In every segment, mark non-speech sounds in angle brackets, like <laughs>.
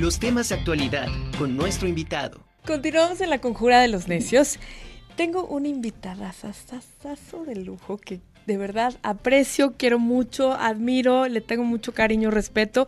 los temas de actualidad con nuestro invitado. Continuamos en la conjura de los necios. Tengo una invitada sasasazo de lujo que de verdad aprecio, quiero mucho, admiro, le tengo mucho cariño, respeto.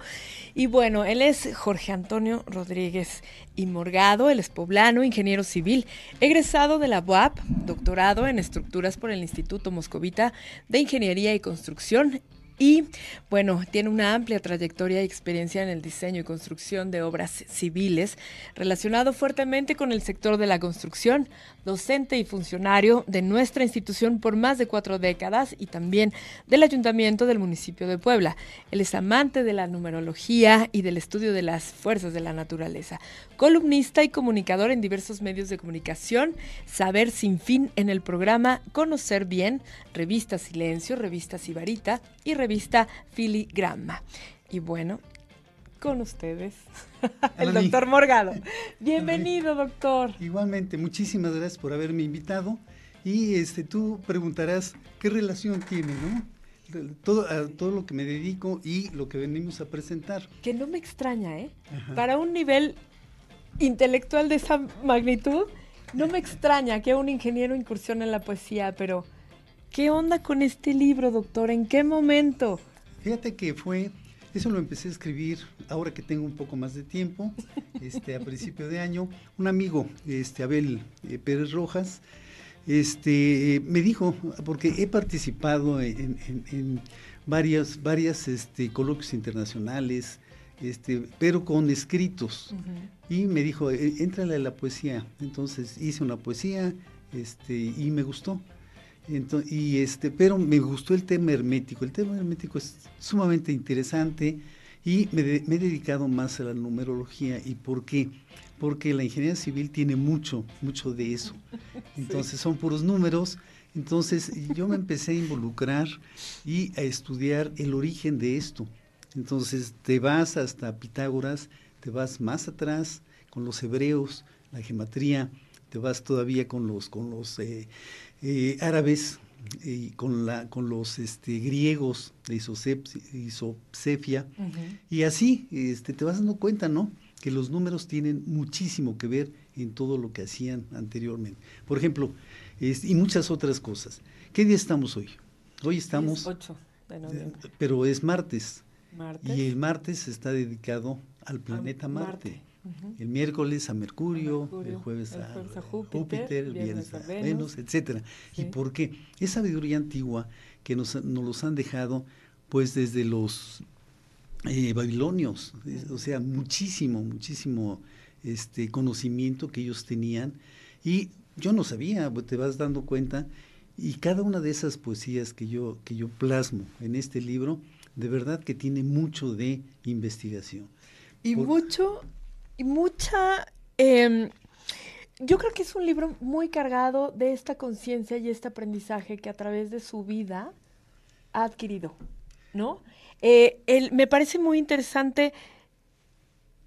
Y bueno, él es Jorge Antonio Rodríguez y Morgado, él es poblano, ingeniero civil, egresado de la UAP, doctorado en estructuras por el Instituto Moscovita de Ingeniería y Construcción y bueno, tiene una amplia trayectoria y experiencia en el diseño y construcción de obras civiles, relacionado fuertemente con el sector de la construcción, docente y funcionario de nuestra institución por más de cuatro décadas y también del Ayuntamiento del municipio de Puebla. Él es amante de la numerología y del estudio de las fuerzas de la naturaleza, columnista y comunicador en diversos medios de comunicación, saber sin fin en el programa Conocer Bien, revista Silencio, revista Sibarita y revista Filigrama. Y bueno, con ustedes, <laughs> el doctor Morgado. <laughs> Bienvenido, doctor. Igualmente, muchísimas gracias por haberme invitado. Y este, tú preguntarás qué relación tiene, ¿no? Todo, todo lo que me dedico y lo que venimos a presentar. Que no me extraña, ¿eh? Para un nivel intelectual de esa magnitud, no me <laughs> extraña que un ingeniero incursione en la poesía, pero ¿qué onda con este libro, doctor? ¿En qué momento? Fíjate que fue eso lo empecé a escribir ahora que tengo un poco más de tiempo, <laughs> este, a principio de año. Un amigo, este, Abel eh, Pérez Rojas, este, me dijo, porque he participado en, varias, varias este, coloquios internacionales, este, pero con escritos. Y me dijo, entrale a la poesía. Entonces hice una poesía este, y me gustó y este, pero me gustó el tema hermético. El tema hermético es sumamente interesante y me, he dedicado más a la numerología. ¿Y por qué? Porque la ingeniería civil tiene mucho, mucho de eso. <laughs> Entonces son puros números. Entonces yo me empecé a involucrar y a estudiar el origen de esto. Entonces te vas hasta Pitágoras, te vas más atrás con los hebreos, la gematría, te vas todavía con los, con los eh, eh, árabes y con, la, con los este, griegos de isopsefia. Y así este, te vas dando cuenta, ¿no? Que los números tienen muchísimo que ver en todo lo que hacían anteriormente. Por ejemplo, y muchas otras cosas. ¿Qué día estamos hoy? Hoy estamos... 8 de noviembre. Pero es martes. Y el martes está dedicado al planeta Marte. El miércoles a Mercurio, el, jueves a, Júpiter, el viernes a Venus, etcétera. ¿Y por qué? Es sabiduría antigua que nos, los han dejado pues desde los eh, babilonios, o sea, muchísimo, muchísimo este conocimiento que ellos tenían y yo no sabía, te vas dando cuenta y cada una de esas poesías que yo que yo plasmo en este libro, de verdad que tiene mucho de investigación. Y mucho y mucha... Em, yo creo que es un libro muy cargado de esta conciencia y este aprendizaje que a través de su vida ha adquirido, ¿no? Eh, me parece muy interesante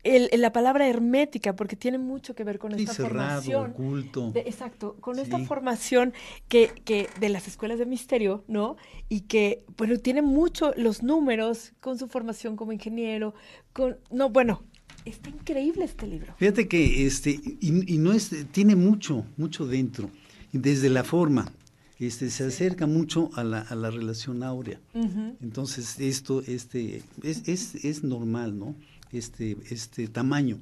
el, la palabra hermética, porque tiene mucho que ver con esta formación. Oculto. exacto, con esta formación que, que, de las escuelas de misterio, ¿no? Y que, bueno, tiene mucho los números con su formación como ingeniero, con, no, bueno, Está increíble este libro. Fíjate que este, y, no es, tiene mucho, mucho dentro, desde la forma. Este, se acerca mucho a la, a la relación áurea. Entonces, esto este, es, es, es, normal, ¿no? Este, este tamaño.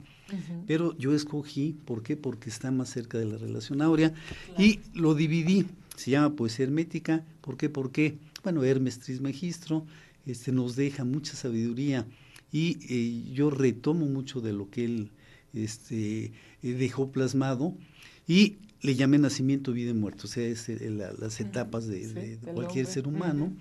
Pero yo escogí, ¿por qué? Porque está más cerca de la relación áurea y lo dividí. Se llama poesía hermética. ¿Por qué? Porque, bueno, Hermes Trismegistro este, nos deja mucha sabiduría y eh, yo retomo mucho de lo que él este, eh, dejó plasmado y le llamé nacimiento, vida y muerte, o sea, es eh, las etapas de, cualquier ser humano.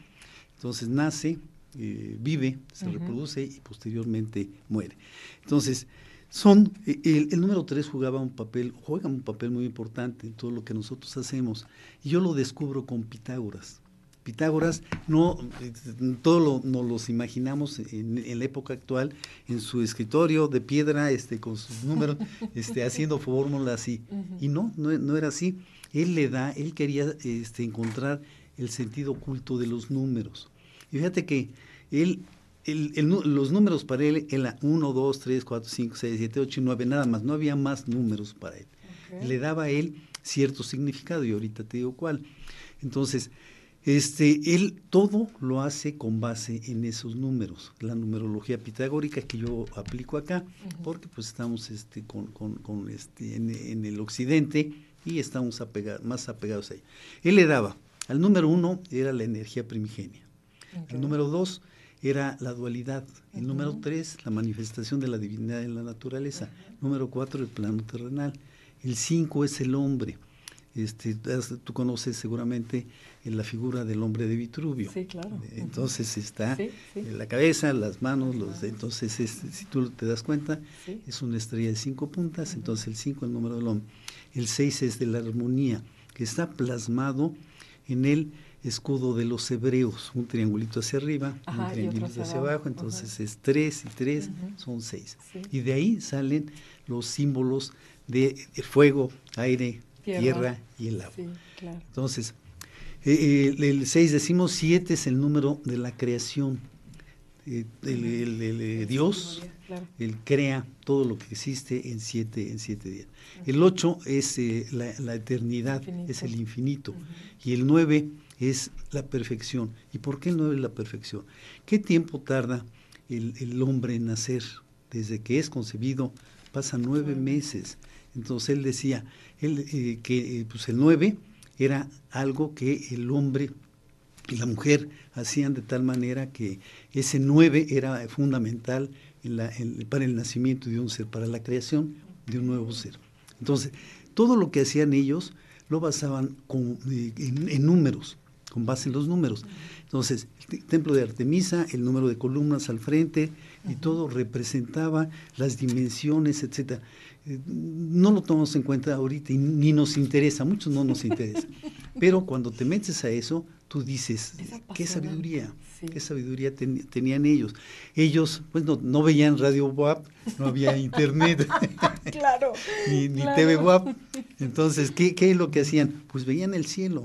Entonces nace, vive, se reproduce y posteriormente muere. Entonces, son, el, el número tres jugaba un papel, juega un papel muy importante en todo lo que nosotros hacemos. Y yo lo descubro con Pitágoras. Pitágoras, no, todo lo, nos los imaginamos en, la época actual, en su escritorio de piedra, este, con sus números, este, haciendo fórmulas y, y no, no, era así. Él le da, él quería este, encontrar el sentido oculto de los números. Y fíjate que él los números para él eran 1, 2, 3, 4, 5, 6, 7, 8 y 9, nada más, no había más números para él. Le daba a él cierto significado y ahorita te digo cuál. Entonces, este, él todo lo hace con base en esos números, la numerología pitagórica que yo aplico acá, porque pues estamos este, con, con, con este, en, el occidente y estamos más apegados a ella. Él le daba, al número uno era la energía primigenia, el número dos era la dualidad, el número tres la manifestación de la divinidad en la naturaleza, número cuatro el plano terrenal, el cinco es el hombre, este, tú conoces seguramente la figura del hombre de Vitruvio. Sí, claro. Entonces está en la cabeza, las manos, los entonces si tú te das cuenta, es una estrella de cinco puntas, entonces el cinco es el número del hombre. El seis es de la armonía, que está plasmado en el escudo de los hebreos, un triangulito hacia arriba, un triangulito hacia abajo, entonces es tres y tres, son seis. Y de ahí salen los símbolos de fuego, aire, tierra, y el agua. Entonces, eh, eh, el 6 decimos 7 es el número de la creación. Eh, el, Dios, Él crea todo lo que existe en siete, en siete días. El 8 es la, eternidad, es el infinito. Y el 9 es la perfección. ¿Y por qué el 9 es la perfección? ¿Qué tiempo tarda el, hombre en nacer? Desde que es concebido, pasa nueve meses. Entonces él decía él, que pues el 9 era algo que el hombre y la mujer hacían de tal manera que ese nueve era fundamental para el nacimiento de un ser, para la creación de un nuevo ser. Entonces, todo lo que hacían ellos lo basaban eh, en, números, con base en los números. Entonces, el templo de Artemisa, el número de columnas al frente, y todo representaba las dimensiones, etcétera. Eh, no lo tomamos en cuenta ahorita y ni nos interesa, muchos no nos interesa. <laughs> Pero cuando te metes a eso, tú dices, qué sabiduría, qué sabiduría tenían ellos. Ellos, pues no, veían Radio WAP, no había internet, <laughs> claro, <laughs> ni, TV WAP. Entonces, ¿qué, es lo que hacían? Pues veían el cielo.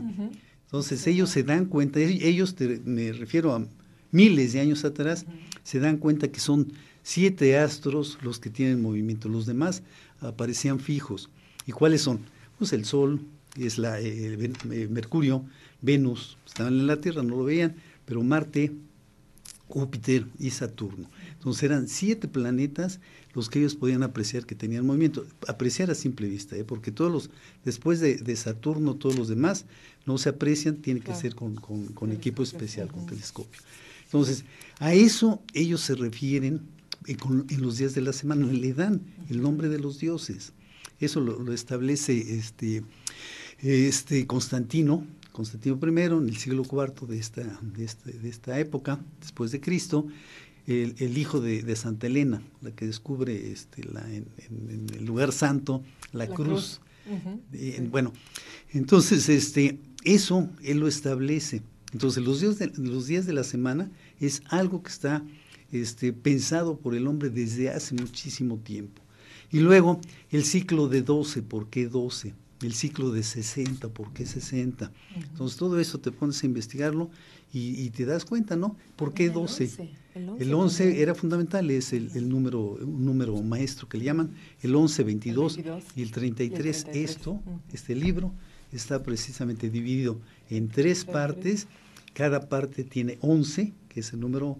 Entonces ellos se dan cuenta, ellos, me refiero a miles de años atrás, se dan cuenta que son siete astros los que tienen movimiento, los demás aparecían fijos. ¿Y cuáles son? Pues el Sol, es la, eh, eh, Mercurio, Venus, estaban en la Tierra, no lo veían, pero Marte, Júpiter y Saturno. Entonces eran siete planetas los que ellos podían apreciar que tenían movimiento, apreciar a simple vista, ¿eh? porque todos los, después de, Saturno, todos los demás no se aprecian, tiene que ser con, equipo especial, con telescopio. Entonces, a eso ellos se refieren en, los días de la semana, le dan el nombre de los dioses. Eso lo, establece este, este Constantino, Constantino I, en el siglo IV de esta, de, este, de esta época, después de Cristo, el, hijo de, Santa Elena, la que descubre este, la, en, el lugar santo la, cruz. Bueno, entonces este, eso él lo establece. Entonces los días de, los días de la semana es algo que está este, pensado por el hombre desde hace muchísimo tiempo. Y luego el ciclo de 12, ¿por qué 12? El ciclo de 60, ¿por qué 60? Entonces todo eso te pones a investigarlo y, te das cuenta, ¿no? ¿Por qué 12? El 11, era fundamental, es el, número, un número maestro que le llaman, el 11, 22, y el 33. Esto, este libro, está precisamente dividido en tres partes. Cada parte tiene 11, que es el número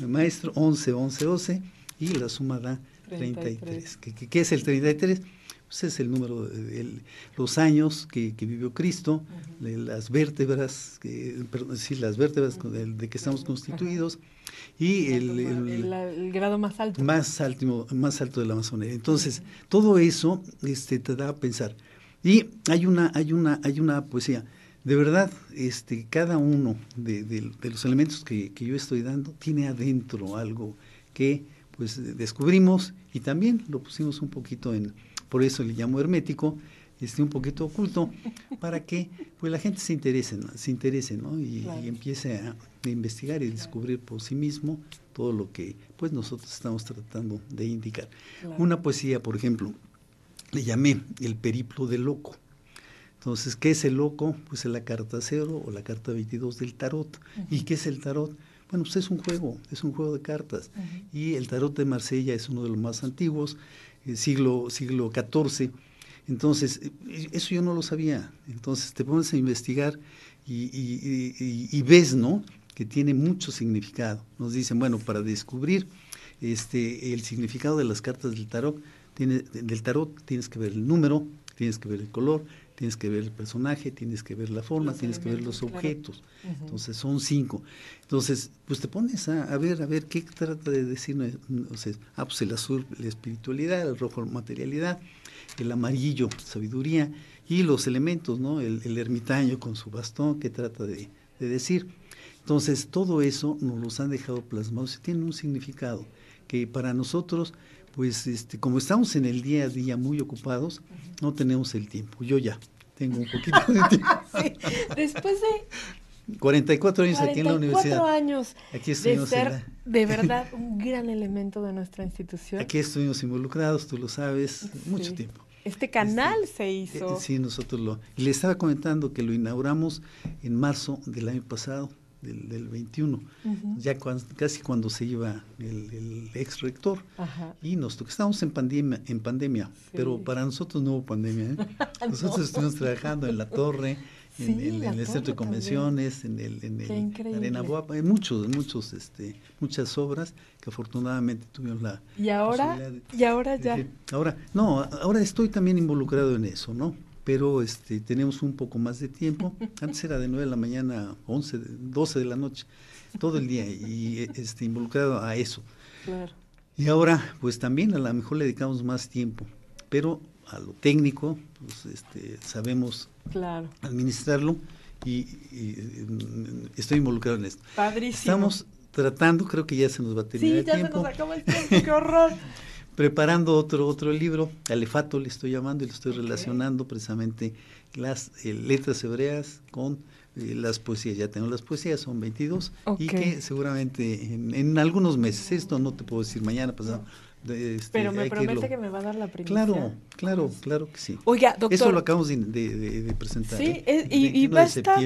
maestro, 11, 11, 11, y la suma da 33. ¿Qué, es el 33? Pues es el número, de, los años que, vivió Cristo, las vértebras, que, perdón, sí, las vértebras de, que estamos constituidos, y el, grado más alto. Más alto, más alto de la Amazonía. Entonces, todo eso este, te da a pensar. Y hay una, hay una, hay una poesía de verdad, este, cada uno de, los elementos que, yo estoy dando tiene adentro algo que pues descubrimos y también lo pusimos un poquito en, por eso le llamo hermético, este, un poquito oculto, para que pues la gente se interese, se interese ¿no? y, empiece a, investigar y descubrir por sí mismo todo lo que pues nosotros estamos tratando de indicar. Una poesía, por ejemplo, le llamé El periplo del loco entonces, ¿qué es el loco? Pues es la carta cero o la carta 22 del tarot. ¿Y qué es el tarot? Bueno, pues es un juego, es un juego de cartas. Y el tarot de Marsella es uno de los más antiguos, eh, siglo, siglo XIV. Entonces, eh, eso yo no lo sabía. Entonces te pones a investigar y, ves, ¿no? Que tiene mucho significado. Nos dicen, bueno, para descubrir este, el significado de las cartas del tarot, tiene, del tarot tienes que ver el número, tienes que ver el color, tienes que ver el personaje, tienes que ver la forma, tienes que ver los objetos. Entonces son cinco. Entonces, pues te pones a, ver, a ver qué trata de decir. O sea, ah, pues el azul, la espiritualidad, el rojo, materialidad, el amarillo, sabiduría, y los elementos, ¿no? El, ermitaño con su bastón, qué trata de, decir. Entonces, todo eso nos los han dejado plasmados y tiene un significado que para nosotros pues este, como estamos en el día a día muy ocupados, no tenemos el tiempo. Yo ya tengo un poquito de <laughs> tiempo. sí, después de 44 años aquí en la universidad. años aquí estuvimos de ser <laughs> de verdad un gran elemento de nuestra institución. Aquí estuvimos involucrados, tú lo sabes, mucho tiempo. Este canal este, se hizo. Eh, sí, nosotros lo. Le estaba comentando que lo inauguramos en marzo del año pasado del, del 21, ya casi cuando se iba el, ex rector. Y nos tocó, estábamos en pandemia, en pandemia pero para nosotros no hubo pandemia. ¿eh? <laughs> Nosotros estuvimos trabajando en la torre, en, el centro de convenciones, en el, en el Arena Boapa, en muchos, muchos, este, muchas obras que afortunadamente tuvimos la y ahora y ahora ya. ahora no ahora estoy también involucrado en eso no pero este, tenemos un poco más de tiempo. <laughs> Antes era de 9 de la mañana, 11, 12 de la noche, todo el día, y este, involucrado a eso. Y ahora, pues también a lo mejor le dedicamos más tiempo, pero a lo técnico, pues este, sabemos administrarlo y, estoy involucrado en esto. Padrísimo. Estamos tratando, creo que ya se nos va a terminar el tiempo. Sí, ya se nos acaba el tiempo, qué horror. <laughs> preparando otro, otro libro, Alefato le estoy llamando y lo estoy relacionando precisamente las eh, letras hebreas con eh, las poesías. Ya tengo las poesías, son 22 y que seguramente en, algunos meses, esto no te puedo decir mañana, pasado. Este, Pero me promete que, me va a dar la primicia. Claro, claro, claro que sí. Oiga, doctor. Eso lo acabamos de, presentar. Sí, ¿eh? y, va a estar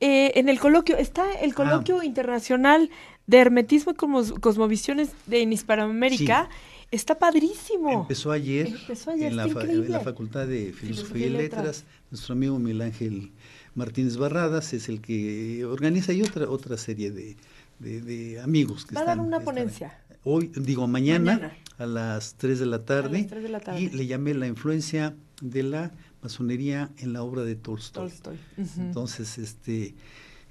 en el coloquio, está el ah. coloquio internacional de hermetismo y cosmovisiones de Hispanoamérica. Está padrísimo. Empezó ayer, en, la Facultad de Filosofía y Letras. Nuestro amigo Miguel Ángel Martínez Barradas es el que organiza y otra otra serie de, amigos que Va a dar una ponencia. Hoy, digo, mañana, a las 3 de la tarde. Y le llamé la influencia de la masonería en la obra de Tolstoy. Tolstoy. Entonces, este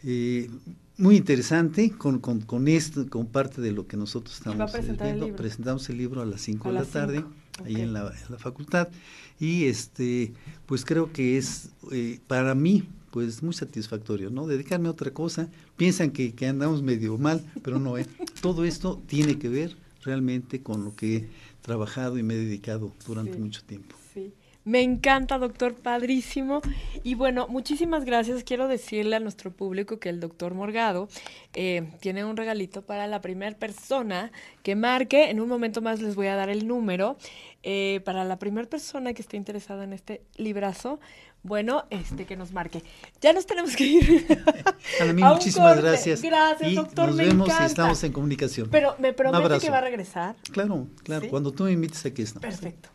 eh, muy interesante con, con, esto, con parte de lo que nosotros estamos eh, viendo. Presentamos el libro a las 5 de la tarde, ahí en la, facultad. Y este, pues creo que es eh, para mí pues muy satisfactorio, ¿no? Dedicarme a otra cosa. Piensan que, que andamos medio mal, pero no, ¿eh? <laughs> todo esto tiene que ver realmente con lo que he trabajado y me he dedicado durante mucho tiempo. Me encanta, doctor, padrísimo. Y bueno, muchísimas gracias. Quiero decirle a nuestro público que el doctor Morgado eh, tiene un regalito para la primera persona que marque. En un momento más les voy a dar el número. Eh, para la primera persona que esté interesada en este librazo, bueno, este que nos marque. Ya nos tenemos que ir. <laughs> A mí muchísimas gracias. Gracias, doctor. Nos vemos y estamos en comunicación. Pero me promete que va a regresar. Claro, claro. Cuando tú me invites aquí estamos. Perfecto.